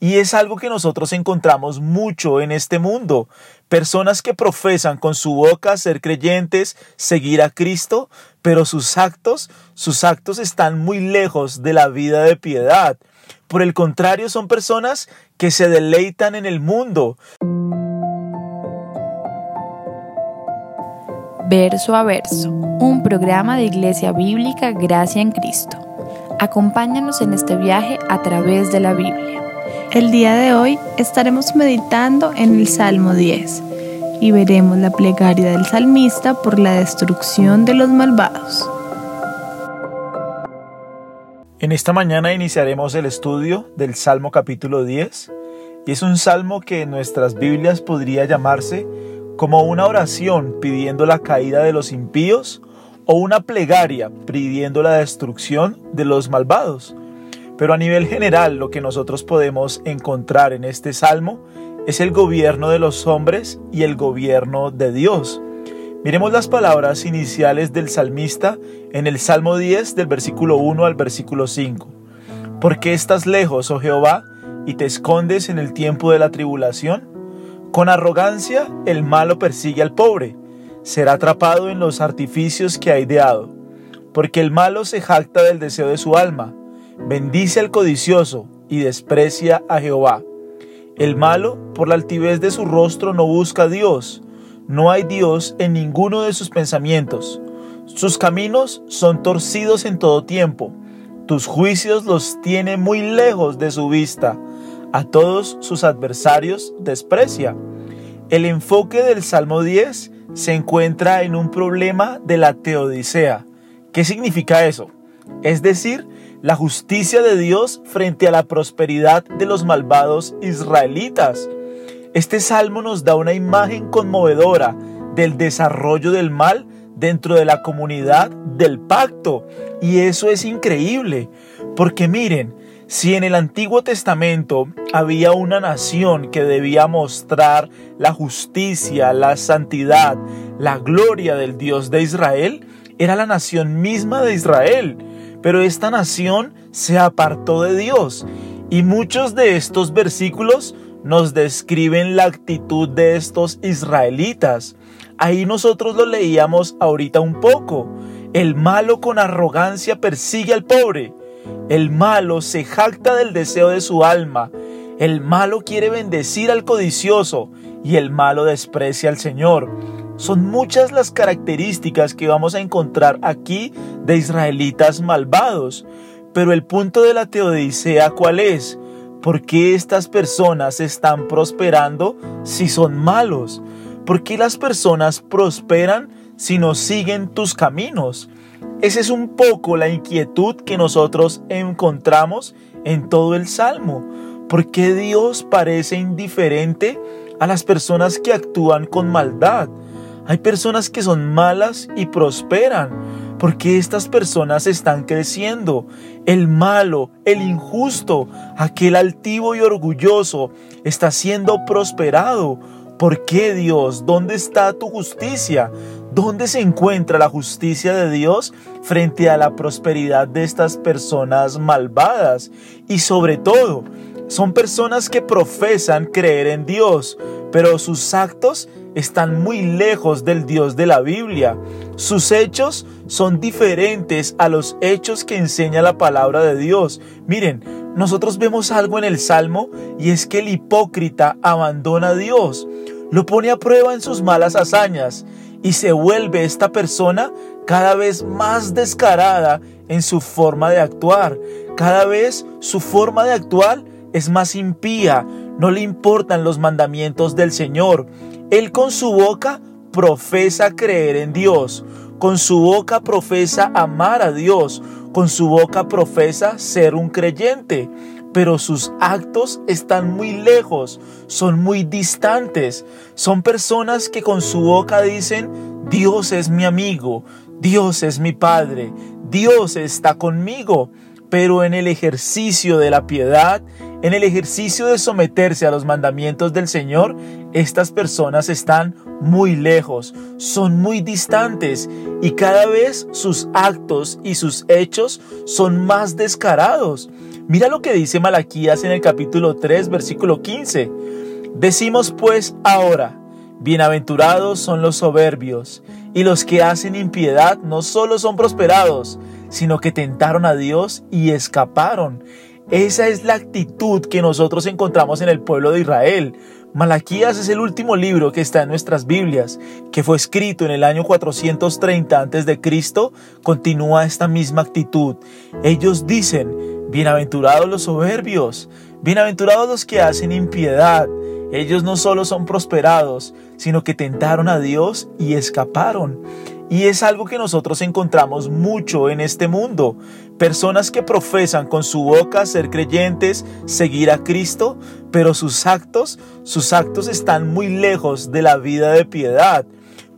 Y es algo que nosotros encontramos mucho en este mundo. Personas que profesan con su boca ser creyentes, seguir a Cristo, pero sus actos, sus actos están muy lejos de la vida de piedad. Por el contrario, son personas que se deleitan en el mundo. Verso a verso, un programa de Iglesia Bíblica Gracia en Cristo. Acompáñanos en este viaje a través de la Biblia. El día de hoy estaremos meditando en el Salmo 10 y veremos la plegaria del salmista por la destrucción de los malvados. En esta mañana iniciaremos el estudio del Salmo capítulo 10 y es un salmo que en nuestras Biblias podría llamarse como una oración pidiendo la caída de los impíos o una plegaria pidiendo la destrucción de los malvados. Pero a nivel general lo que nosotros podemos encontrar en este salmo es el gobierno de los hombres y el gobierno de Dios. Miremos las palabras iniciales del salmista en el Salmo 10 del versículo 1 al versículo 5. ¿Por qué estás lejos, oh Jehová, y te escondes en el tiempo de la tribulación? Con arrogancia el malo persigue al pobre, será atrapado en los artificios que ha ideado, porque el malo se jacta del deseo de su alma, bendice al codicioso y desprecia a Jehová. El malo, por la altivez de su rostro, no busca a Dios, no hay Dios en ninguno de sus pensamientos. Sus caminos son torcidos en todo tiempo. Tus juicios los tiene muy lejos de su vista. A todos sus adversarios desprecia. El enfoque del Salmo 10 se encuentra en un problema de la teodicea. ¿Qué significa eso? Es decir, la justicia de Dios frente a la prosperidad de los malvados israelitas. Este salmo nos da una imagen conmovedora del desarrollo del mal dentro de la comunidad del pacto. Y eso es increíble, porque miren, si en el Antiguo Testamento había una nación que debía mostrar la justicia, la santidad, la gloria del Dios de Israel, era la nación misma de Israel. Pero esta nación se apartó de Dios y muchos de estos versículos nos describen la actitud de estos israelitas. Ahí nosotros lo leíamos ahorita un poco. El malo con arrogancia persigue al pobre. El malo se jacta del deseo de su alma. El malo quiere bendecir al codicioso y el malo desprecia al Señor. Son muchas las características que vamos a encontrar aquí de israelitas malvados. Pero el punto de la teodicea, ¿cuál es? ¿Por qué estas personas están prosperando si son malos? ¿Por qué las personas prosperan si no siguen tus caminos? Esa es un poco la inquietud que nosotros encontramos en todo el Salmo. ¿Por qué Dios parece indiferente a las personas que actúan con maldad? Hay personas que son malas y prosperan porque estas personas están creciendo. El malo, el injusto, aquel altivo y orgulloso está siendo prosperado. ¿Por qué Dios? ¿Dónde está tu justicia? ¿Dónde se encuentra la justicia de Dios frente a la prosperidad de estas personas malvadas? Y sobre todo, son personas que profesan creer en Dios, pero sus actos están muy lejos del Dios de la Biblia. Sus hechos son diferentes a los hechos que enseña la palabra de Dios. Miren, nosotros vemos algo en el Salmo y es que el hipócrita abandona a Dios, lo pone a prueba en sus malas hazañas y se vuelve esta persona cada vez más descarada en su forma de actuar. Cada vez su forma de actuar es más impía, no le importan los mandamientos del Señor. Él con su boca profesa creer en Dios, con su boca profesa amar a Dios, con su boca profesa ser un creyente, pero sus actos están muy lejos, son muy distantes. Son personas que con su boca dicen, Dios es mi amigo, Dios es mi Padre, Dios está conmigo, pero en el ejercicio de la piedad, en el ejercicio de someterse a los mandamientos del Señor, estas personas están muy lejos, son muy distantes y cada vez sus actos y sus hechos son más descarados. Mira lo que dice Malaquías en el capítulo 3, versículo 15. Decimos pues ahora, bienaventurados son los soberbios, y los que hacen impiedad no solo son prosperados, sino que tentaron a Dios y escaparon. Esa es la actitud que nosotros encontramos en el pueblo de Israel. Malaquías es el último libro que está en nuestras Biblias, que fue escrito en el año 430 a.C. Continúa esta misma actitud. Ellos dicen, bienaventurados los soberbios, bienaventurados los que hacen impiedad. Ellos no solo son prosperados, sino que tentaron a Dios y escaparon. Y es algo que nosotros encontramos mucho en este mundo. Personas que profesan con su boca ser creyentes, seguir a Cristo, pero sus actos, sus actos están muy lejos de la vida de piedad.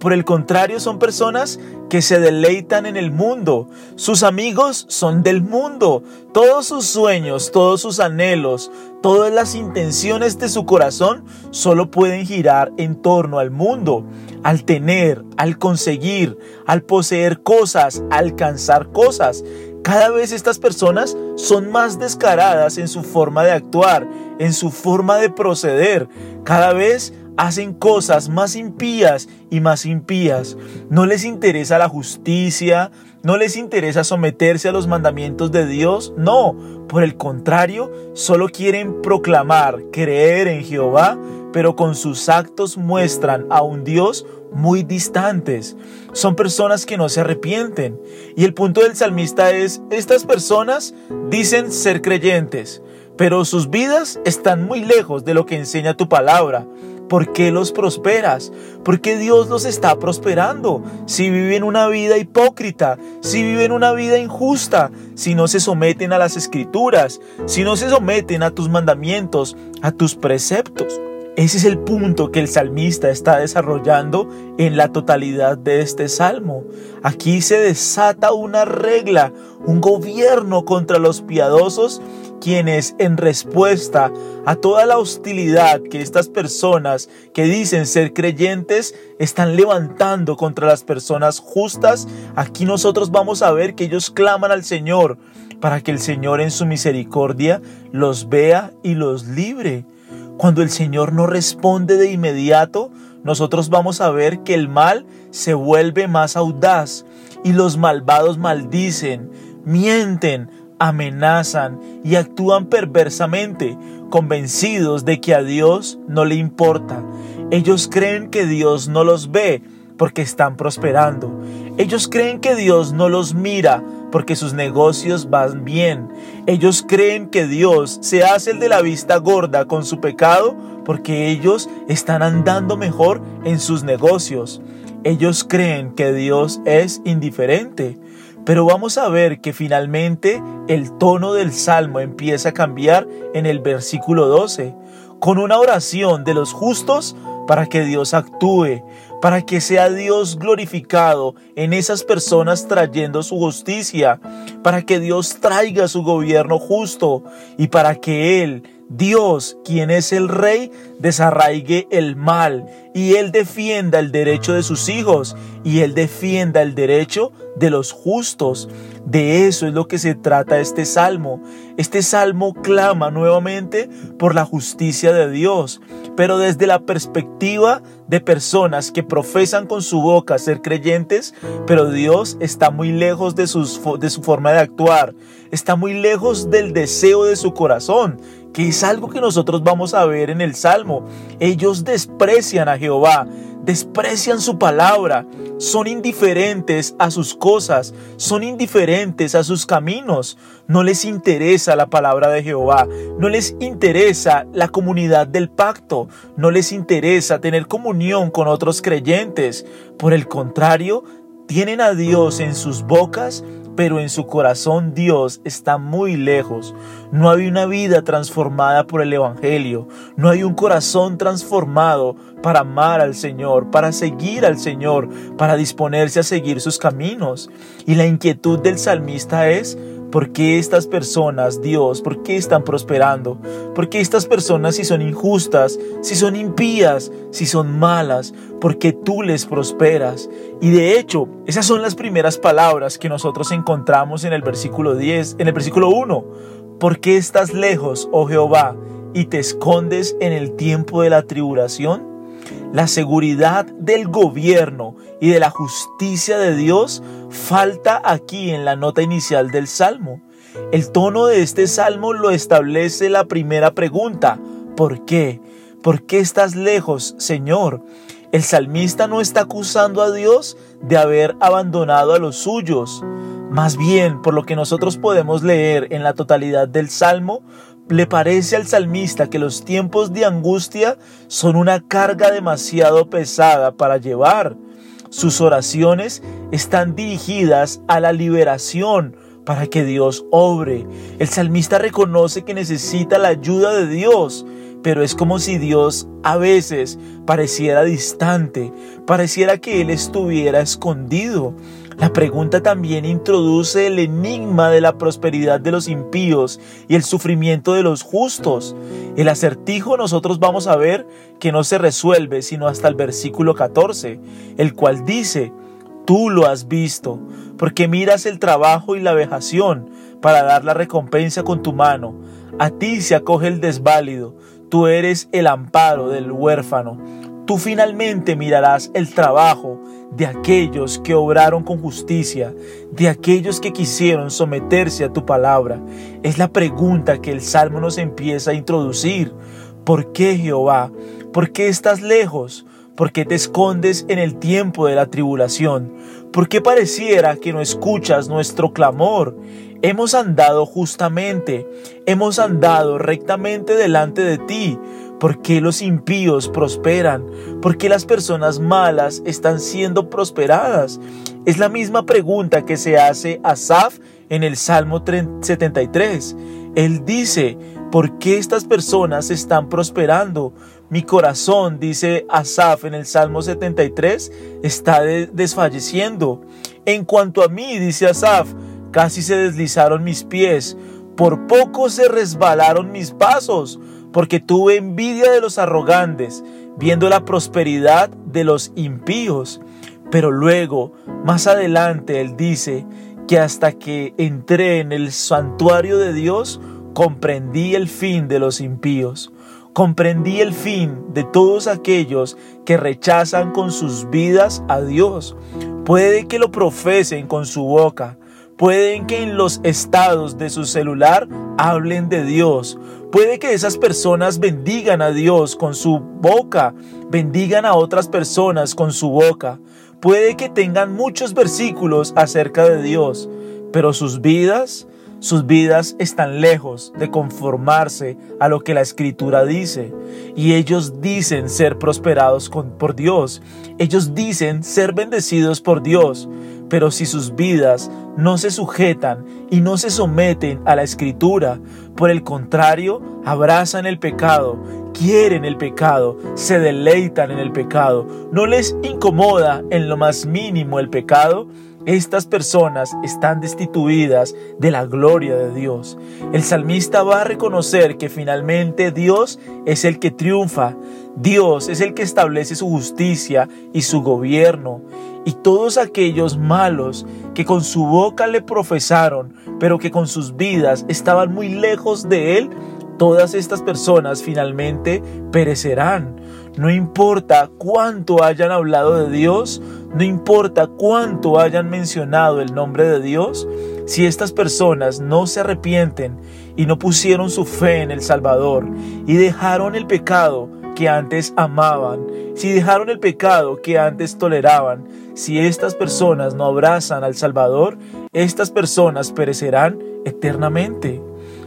Por el contrario, son personas que se deleitan en el mundo. Sus amigos son del mundo. Todos sus sueños, todos sus anhelos, todas las intenciones de su corazón solo pueden girar en torno al mundo. Al tener, al conseguir, al poseer cosas, alcanzar cosas. Cada vez estas personas son más descaradas en su forma de actuar, en su forma de proceder. Cada vez hacen cosas más impías y más impías. No les interesa la justicia, no les interesa someterse a los mandamientos de Dios, no, por el contrario, solo quieren proclamar, creer en Jehová, pero con sus actos muestran a un Dios muy distantes. Son personas que no se arrepienten. Y el punto del salmista es, estas personas dicen ser creyentes, pero sus vidas están muy lejos de lo que enseña tu palabra. ¿Por qué los prosperas? ¿Por qué Dios los está prosperando? Si viven una vida hipócrita, si viven una vida injusta, si no se someten a las escrituras, si no se someten a tus mandamientos, a tus preceptos. Ese es el punto que el salmista está desarrollando en la totalidad de este salmo. Aquí se desata una regla, un gobierno contra los piadosos quienes en respuesta a toda la hostilidad que estas personas que dicen ser creyentes están levantando contra las personas justas, aquí nosotros vamos a ver que ellos claman al Señor para que el Señor en su misericordia los vea y los libre. Cuando el Señor no responde de inmediato, nosotros vamos a ver que el mal se vuelve más audaz y los malvados maldicen, mienten, amenazan y actúan perversamente, convencidos de que a Dios no le importa. Ellos creen que Dios no los ve porque están prosperando. Ellos creen que Dios no los mira porque sus negocios van bien. Ellos creen que Dios se hace el de la vista gorda con su pecado porque ellos están andando mejor en sus negocios. Ellos creen que Dios es indiferente. Pero vamos a ver que finalmente el tono del salmo empieza a cambiar en el versículo 12, con una oración de los justos para que Dios actúe, para que sea Dios glorificado en esas personas trayendo su justicia, para que Dios traiga su gobierno justo y para que Él Dios, quien es el rey, desarraigue el mal y Él defienda el derecho de sus hijos y Él defienda el derecho de los justos. De eso es lo que se trata este salmo. Este salmo clama nuevamente por la justicia de Dios, pero desde la perspectiva de personas que profesan con su boca ser creyentes, pero Dios está muy lejos de, sus, de su forma de actuar, está muy lejos del deseo de su corazón que es algo que nosotros vamos a ver en el Salmo. Ellos desprecian a Jehová, desprecian su palabra, son indiferentes a sus cosas, son indiferentes a sus caminos. No les interesa la palabra de Jehová, no les interesa la comunidad del pacto, no les interesa tener comunión con otros creyentes. Por el contrario, tienen a Dios en sus bocas pero en su corazón Dios está muy lejos. No hay una vida transformada por el Evangelio, no hay un corazón transformado para amar al Señor, para seguir al Señor, para disponerse a seguir sus caminos. Y la inquietud del salmista es, ¿Por qué estas personas, Dios, por qué están prosperando? ¿Por qué estas personas si son injustas, si son impías, si son malas? ¿Por qué tú les prosperas? Y de hecho, esas son las primeras palabras que nosotros encontramos en el versículo 10, en el versículo 1. ¿Por qué estás lejos, oh Jehová, y te escondes en el tiempo de la tribulación? La seguridad del gobierno y de la justicia de Dios falta aquí en la nota inicial del Salmo. El tono de este Salmo lo establece la primera pregunta. ¿Por qué? ¿Por qué estás lejos, Señor? El salmista no está acusando a Dios de haber abandonado a los suyos. Más bien, por lo que nosotros podemos leer en la totalidad del Salmo, le parece al salmista que los tiempos de angustia son una carga demasiado pesada para llevar. Sus oraciones están dirigidas a la liberación para que Dios obre. El salmista reconoce que necesita la ayuda de Dios, pero es como si Dios a veces pareciera distante, pareciera que Él estuviera escondido. La pregunta también introduce el enigma de la prosperidad de los impíos y el sufrimiento de los justos. El acertijo nosotros vamos a ver que no se resuelve sino hasta el versículo 14, el cual dice, tú lo has visto, porque miras el trabajo y la vejación para dar la recompensa con tu mano. A ti se acoge el desválido, tú eres el amparo del huérfano. Tú finalmente mirarás el trabajo de aquellos que obraron con justicia, de aquellos que quisieron someterse a tu palabra. Es la pregunta que el Salmo nos empieza a introducir. ¿Por qué Jehová? ¿Por qué estás lejos? ¿Por qué te escondes en el tiempo de la tribulación? ¿Por qué pareciera que no escuchas nuestro clamor? Hemos andado justamente, hemos andado rectamente delante de ti, ¿Por qué los impíos prosperan? ¿Por qué las personas malas están siendo prosperadas? Es la misma pregunta que se hace Asaf en el Salmo 73. Él dice, ¿por qué estas personas están prosperando? Mi corazón, dice Asaf en el Salmo 73, está desfalleciendo. En cuanto a mí, dice Asaf, casi se deslizaron mis pies, por poco se resbalaron mis pasos porque tuve envidia de los arrogantes, viendo la prosperidad de los impíos. Pero luego, más adelante, él dice que hasta que entré en el santuario de Dios, comprendí el fin de los impíos. Comprendí el fin de todos aquellos que rechazan con sus vidas a Dios. Puede que lo profesen con su boca, pueden que en los estados de su celular hablen de Dios, Puede que esas personas bendigan a Dios con su boca, bendigan a otras personas con su boca. Puede que tengan muchos versículos acerca de Dios, pero sus vidas, sus vidas están lejos de conformarse a lo que la escritura dice. Y ellos dicen ser prosperados por Dios. Ellos dicen ser bendecidos por Dios. Pero si sus vidas no se sujetan y no se someten a la escritura, por el contrario, abrazan el pecado, quieren el pecado, se deleitan en el pecado, no les incomoda en lo más mínimo el pecado, estas personas están destituidas de la gloria de Dios. El salmista va a reconocer que finalmente Dios es el que triunfa, Dios es el que establece su justicia y su gobierno. Y todos aquellos malos que con su boca le profesaron, pero que con sus vidas estaban muy lejos de Él, todas estas personas finalmente perecerán. No importa cuánto hayan hablado de Dios, no importa cuánto hayan mencionado el nombre de Dios, si estas personas no se arrepienten y no pusieron su fe en el Salvador y dejaron el pecado que antes amaban, si dejaron el pecado que antes toleraban, si estas personas no abrazan al Salvador, estas personas perecerán eternamente.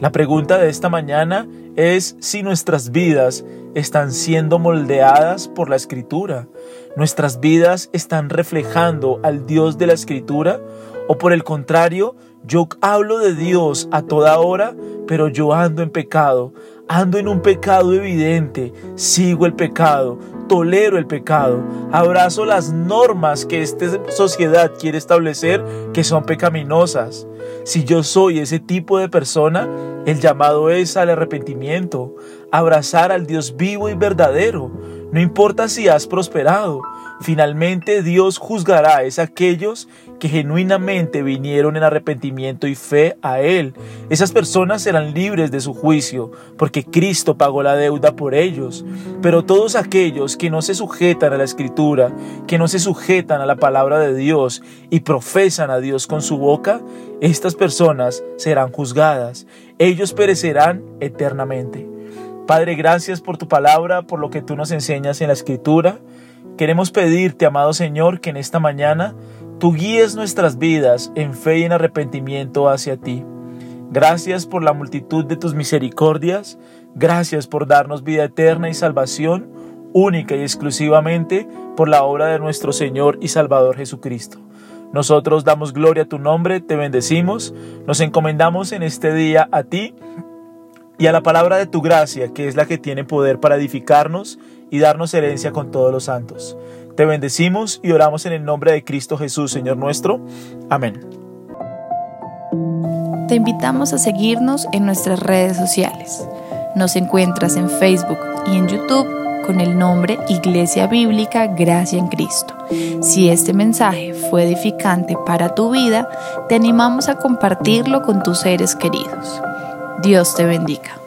La pregunta de esta mañana es si nuestras vidas están siendo moldeadas por la escritura. Nuestras vidas están reflejando al Dios de la escritura o por el contrario, yo hablo de Dios a toda hora, pero yo ando en pecado, ando en un pecado evidente, sigo el pecado, tolero el pecado, abrazo las normas que esta sociedad quiere establecer que son pecaminosas. Si yo soy ese tipo de persona, el llamado es al arrepentimiento, abrazar al Dios vivo y verdadero. No importa si has prosperado, finalmente Dios juzgará a aquellos que genuinamente vinieron en arrepentimiento y fe a Él. Esas personas serán libres de su juicio, porque Cristo pagó la deuda por ellos. Pero todos aquellos que no se sujetan a la Escritura, que no se sujetan a la palabra de Dios y profesan a Dios con su boca, estas personas serán juzgadas. Ellos perecerán eternamente. Padre, gracias por tu palabra, por lo que tú nos enseñas en la Escritura. Queremos pedirte, amado Señor, que en esta mañana tú guíes nuestras vidas en fe y en arrepentimiento hacia ti. Gracias por la multitud de tus misericordias. Gracias por darnos vida eterna y salvación, única y exclusivamente por la obra de nuestro Señor y Salvador Jesucristo. Nosotros damos gloria a tu nombre, te bendecimos, nos encomendamos en este día a ti y a la palabra de tu gracia, que es la que tiene poder para edificarnos y darnos herencia con todos los santos. Te bendecimos y oramos en el nombre de Cristo Jesús, Señor nuestro. Amén. Te invitamos a seguirnos en nuestras redes sociales. Nos encuentras en Facebook y en YouTube con el nombre Iglesia Bíblica Gracia en Cristo. Si este mensaje fue edificante para tu vida, te animamos a compartirlo con tus seres queridos. Dios te bendiga.